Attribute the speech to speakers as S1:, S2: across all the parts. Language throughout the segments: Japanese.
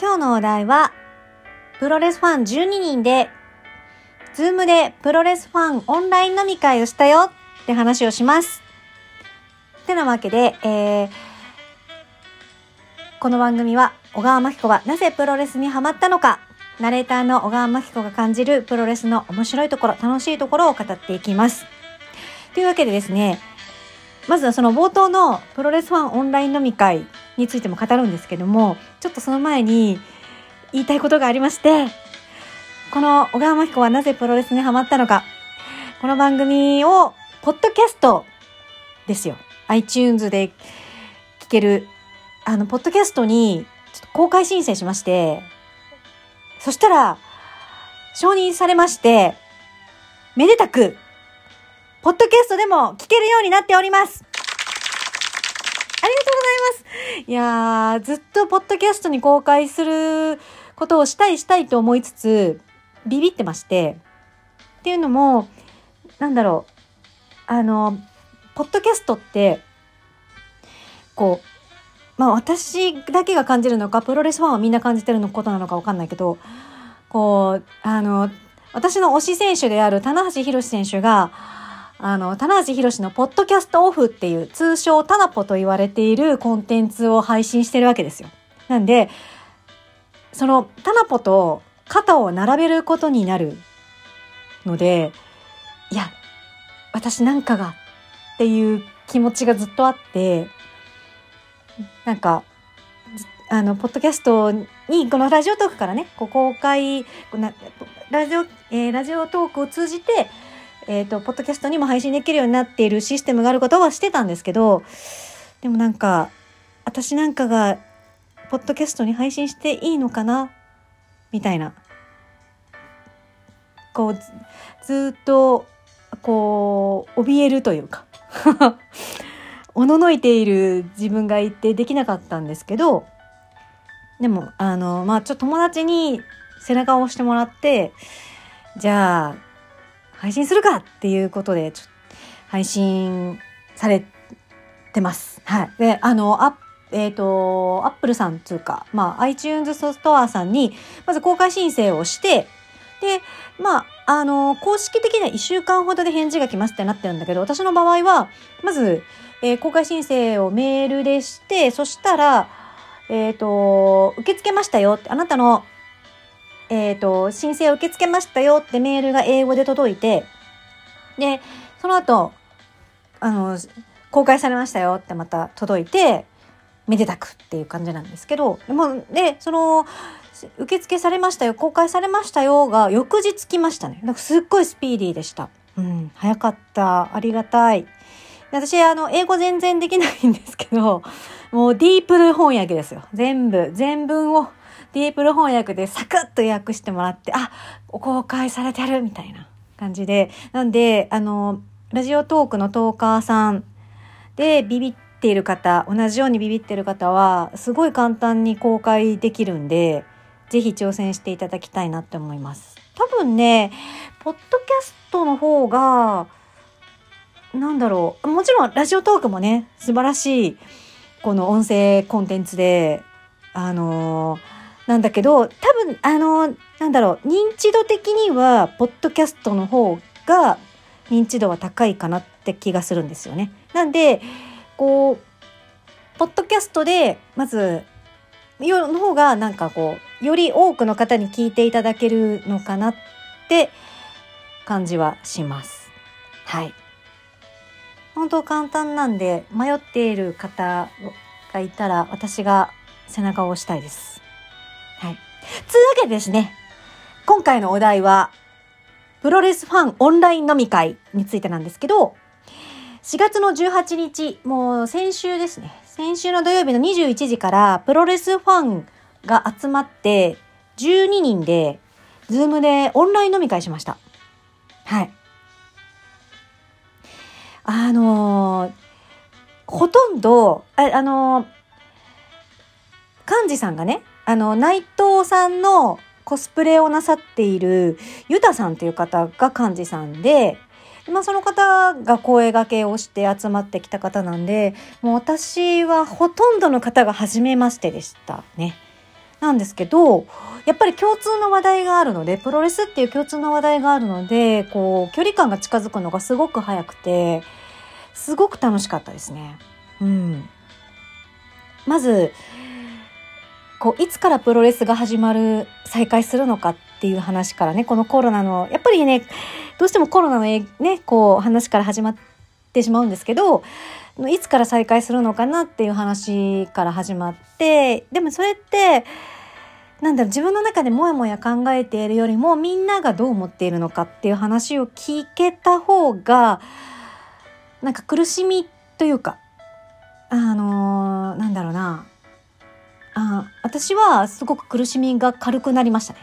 S1: 今日のお題は、プロレスファン12人で、 Zoom でプロレスファンオンライン飲み会をしたよって話をします。ってなわけで、えー、この番組は、小川真紀子はなぜプロレスにハマったのか、ナレーターの小川真紀子が感じるプロレスの面白いところ、楽しいところを語っていきます。というわけでですね、まずはその冒頭のプロレスファンオンライン飲み会についても語るんですけども、ちょっとその前に言いたいことがありまして、この小川真紀子はなぜプロレスにハマったのか、この番組を、ポッドキャストですよ。iTunes で聞ける、あの、ポッドキャストにちょっと公開申請しまして、そしたら、承認されまして、めでたく、ポッドキャストでも聞けるようになっております。ありがとうございます。いやー、ずっとポッドキャストに公開することをしたいしたいと思いつつ、ビビってまして。っていうのも、なんだろう。あの、ポッドキャストって、こう、まあ私だけが感じるのか、プロレスファンはみんな感じてるのことなのかわかんないけど、こう、あの、私の推し選手である棚橋宏選手が、あの、棚橋宏のポッドキャストオフっていう通称タナポと言われているコンテンツを配信してるわけですよ。なんで、そのタナポと肩を並べることになるので、いや、私なんかがっていう気持ちがずっとあって、なんか、あの、ポッドキャストに、このラジオトークからね、こう公開、ラジオ、えーラジオトークを通じて、えっ、と、ポッドキャストにも配信できるようになっているシステムがあることはしてたんですけど、でもなんか、私なんかが、ポッドキャストに配信していいのかな？みたいな。こう、ずっと、こう、怯えるというか、おののいている自分がいてできなかったんですけど、でも、あの、まあ、ちょっと友達に背中を押してもらって、じゃあ、配信するかっていうことで、ちょっと配信されてます。はい。で、あの、あえっ、と、アップルさんつうか、まあ、iTunes ストアさんに、まず公開申請をして、で、まあ、あの、公式的には1週間ほどで返事が来ますってなってるんだけど、私の場合は、まず、えー公開申請をメールでして、そしたら、えっ、と、受け付けましたよって、あなたの、えっ、と、申請を受け付けましたよってメールが英語で届いて、で、その後、あの、公開されましたよってまた届いて、めでたくっていう感じなんですけど、でも、で、その、受付されましたよ、公開されましたよが翌日来ましたね。なんかすっごいスピーディーでした。うん、早かった。ありがたい。私、あの、英語全然できないんですけど、もうディープル翻訳ですよ。全部、全文をディープル翻訳でサクッと訳してもらって、あ、公開されてるみたいな感じで。なんで、あの、ラジオトークのトーカーさんでビビっている方、同じようにビビっている方は、すごい簡単に公開できるんで、ぜひ挑戦していただきたいなって思います。多分ね、ポッドキャストの方が、なんだろう。もちろん、ラジオトークもね、素晴らしい、この音声コンテンツで、あのーなんだけど、多分、あのなんだろう、認知度的には、ポッドキャストの方が、認知度は高いかなって気がするんですよね。なんで、こう、ポッドキャストで、まず、よの方が、なんかこう、より多くの方に聞いていただけるのかなって感じはします。はい。本当簡単なんで、迷っている方がいたら、私が背中を押したいです。はい。つうわけでですね、今回のお題は、プロレスファンオンライン飲み会についてなんですけど、4月の18日、もう先週ですね。先週の土曜日の21時から、プロレスファンが集まって、12人で、ズームでオンライン飲み会しました。はい。あのーほとんど、あ、あのー幹事さんがね、あの、内藤さんのコスプレをなさっているユタさんという方が幹事さんで、まあその方が声掛けをして集まってきた方なんで、もう私はほとんどの方が初めましてでしたね。なんですけど、やっぱり共通の話題があるので、プロレスっていう共通の話題があるので、こう、距離感が近づくのがすごく早くて、すごく楽しかったですね。うん。まず、こう、いつからプロレスが始まる、再開するのかっていう話からね、このコロナの、やっぱりね、どうしてもコロナのね、こう、話から始まってしまうんですけど、いつから再開するのかなっていう話から始まって、でもそれって、なんだろう、自分の中でもやもや考えているよりも、みんながどう思っているのかっていう話を聞けた方が、なんか苦しみというか、あのー、なんだろうな、あ私はすごく苦しみが軽くなりましたね。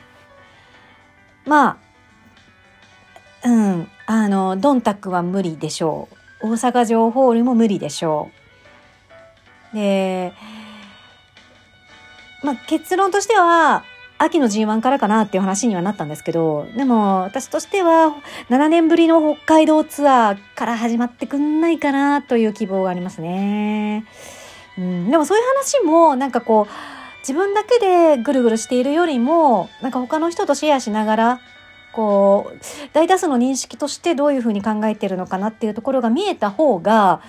S1: まあ、うん、あの、ドンタクは無理でしょう。大阪城ホールも無理でしょう。で、まあ結論としては、秋の G1 からかなっていう話にはなったんですけど、でも私としては7年ぶりの北海道ツアーから始まってくんないかなという希望がありますね。うん、でもそういう話もなんかこう自分だけでぐるぐるしているよりもなんか他の人とシェアしながらこう大多数の認識としてどういうふうに考えてるのかなっていうところが見えた方が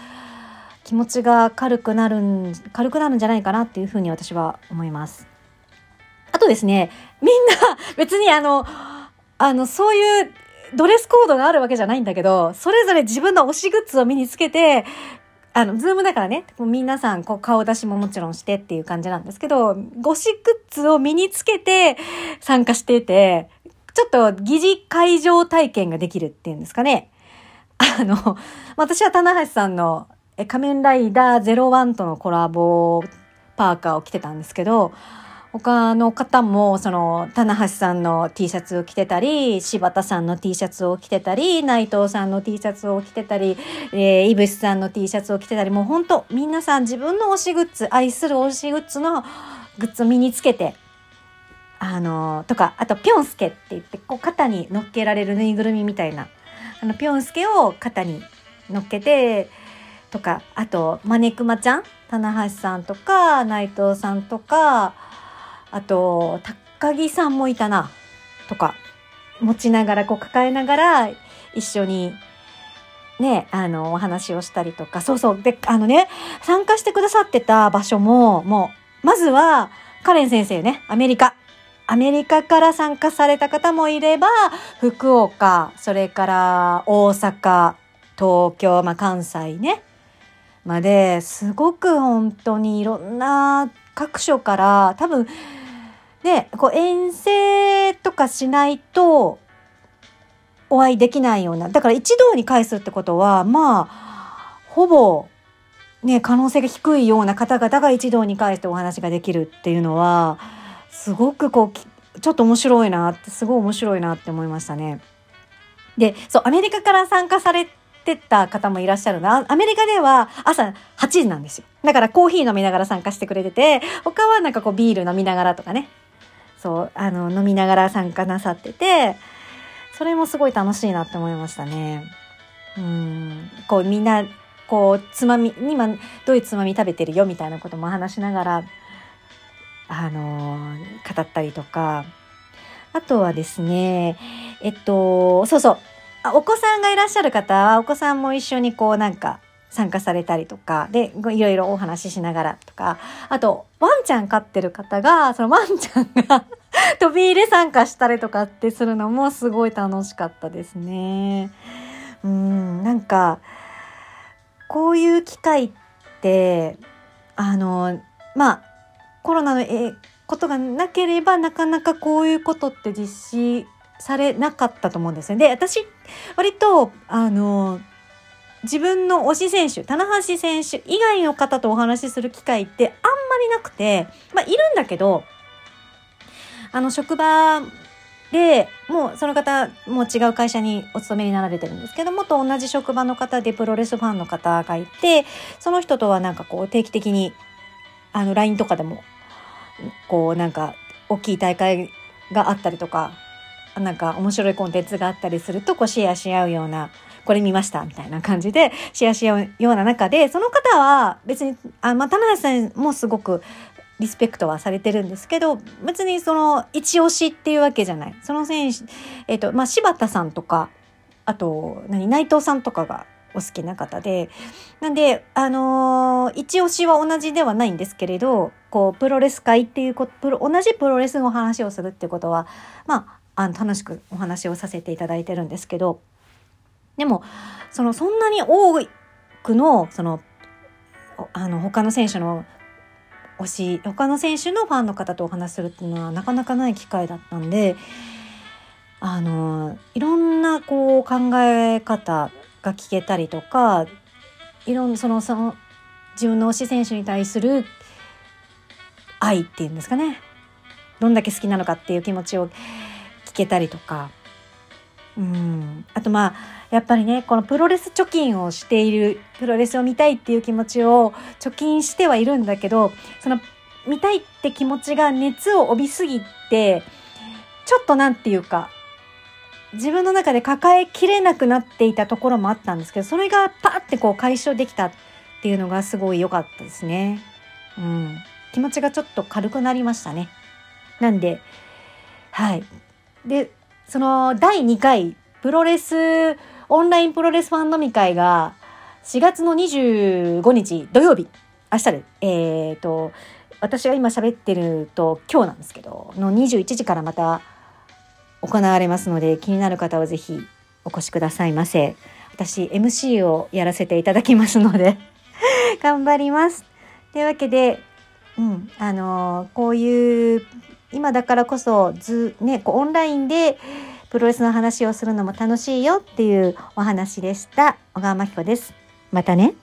S1: 気持ちが軽くなるん軽くなるんじゃないかなっていうふうに私は思います。あとですねみんな別にあのあのそういうドレスコードがあるわけじゃないんだけど、それぞれ自分の推しグッズを身につけて、あの、 Zoom だからね、皆さん、こう、顔出しももちろんしてっていう感じなんですけど、ゴシグッズを身につけて参加してて、ちょっと疑似会場体験ができるっていうんですかね。あの、私は棚橋さんの仮面ライダー01とのコラボパーカーを着てたんですけど、他の方も、その、棚橋さんの T シャツを着てたり、柴田さんの T シャツを着てたり、内藤さんの T シャツを着てたり、えー、いぶしさんの T シャツを着てたり、もう本当皆さん自分の推しグッズ、愛する推しグッズのグッズを身につけて、あの、とか、あと、ぴょんすけって言って、こう、肩に乗っけられるぬいぐるみみたいな、あの、ぴょんすけを肩に乗っけて、とか、あと、まねくまちゃん？棚橋さんとか、内藤さんとか、あと、高木さんもいたな、とか、持ちながら、こう抱えながら、一緒に、ね、あの、お話をしたりとか、そうそう。で、あのね、参加してくださってた場所も、もう、まずは、カレン先生ね、アメリカ。アメリカから参加された方もいれば、福岡、それから大阪、東京、まあ、関西ね、まで、すごく本当にいろんな各所から多分ねこう遠征とかしないとお会いできないようなだから一堂に会すってことはまあほぼね可能性が低いような方々が一堂に会してお話ができるっていうのはすごくこうちょっと面白いなってすごい面白いなって思いましたね。でそうアメリカから参加されてた方もいらっしゃるな。アメリカでは朝8時なんですよ。だからコーヒー飲みながら参加してくれてて、他はなんかこうビール飲みながらとかね。そう、あの、飲みながら参加なさってて、それもすごい楽しいなって思いましたね。うん。こうみんな、こう、つまみ、今どういうつまみ食べてるよみたいなことも話しながら、あの語ったりとか、あとはですね、えっと、そうそうあ、お子さんがいらっしゃる方はお子さんも一緒にこうなんか参加されたりとかでいろいろお話ししながらとかあとワンちゃん飼ってる方がそのワンちゃんが 飛び入れ参加したりとかってするのもすごい楽しかったですね。うんなんかこういう機会ってあのまあコロナのえことがなければなかなかこういうことって実施されなかったと思うんですよ。で、私、割と、あの、自分の推し選手、棚橋選手以外の方とお話しする機会ってあんまりなくて、まあ、いるんだけど、あの、職場で、もうその方、もう違う会社にお勤めになられてるんですけども、と同じ職場の方でプロレスファンの方がいて、その人とはなんかこう定期的に、あの、LINE とかでも、こうなんか、大きい大会があったりとか、なんか面白いコンテンツがあったりするとこうシェアし合うようなこれ見ましたみたいな感じでシェアし合うような中でその方は別にあまあ田中さんもすごくリスペクトはされてるんですけど、別にその、一押しっていうわけじゃない。その選手、えっ、と、まあ、柴田さんとか、あと、何、内藤さんとかがお好きな方で、なんで、あのー一押しは同じではないんですけれど、こう、プロレス界っていうこ、プロ同じプロレスの話をするってことは、まあ、あの、楽しくお話をさせていただいてるんですけど、でも、その、そんなに多くの、その、あの、他の選手の推し、他の選手のファンの方とお話しするっていうのはなかなかない機会だったんで、あの、いろんなこう考え方が聞けたりとか、いろんなその、その、自分の推し選手に対する愛っていうんですかね。どんだけ好きなのかっていう気持ちを聞けたりとか。うん。あとまあ、やっぱりね、このプロレス貯金をしている、プロレスを見たいっていう気持ちを貯金してはいるんだけど、その見たいって気持ちが熱を帯びすぎて、ちょっとなんていうか、自分の中で抱えきれなくなっていたところもあったんですけど、それがパーってこう解消できたっていうのがすごい良かったですね。うん。気持ちがちょっと軽くなりましたね。なんで、はい。で、その第2回プロレス、オンラインプロレスファン飲み会が4月の25日土曜日、明日で、えっ、と、私が今喋ってると今日なんですけど、の21時からまた行われますので気になる方はぜひお越しくださいませ。私 MC をやらせていただきますので 頑張ります。というわけで、うん、あのーこういう今だからこそず、ね、こうオンラインでプロレスの話をするのも楽しいよっていうお話でした。小川真紀子です。またね。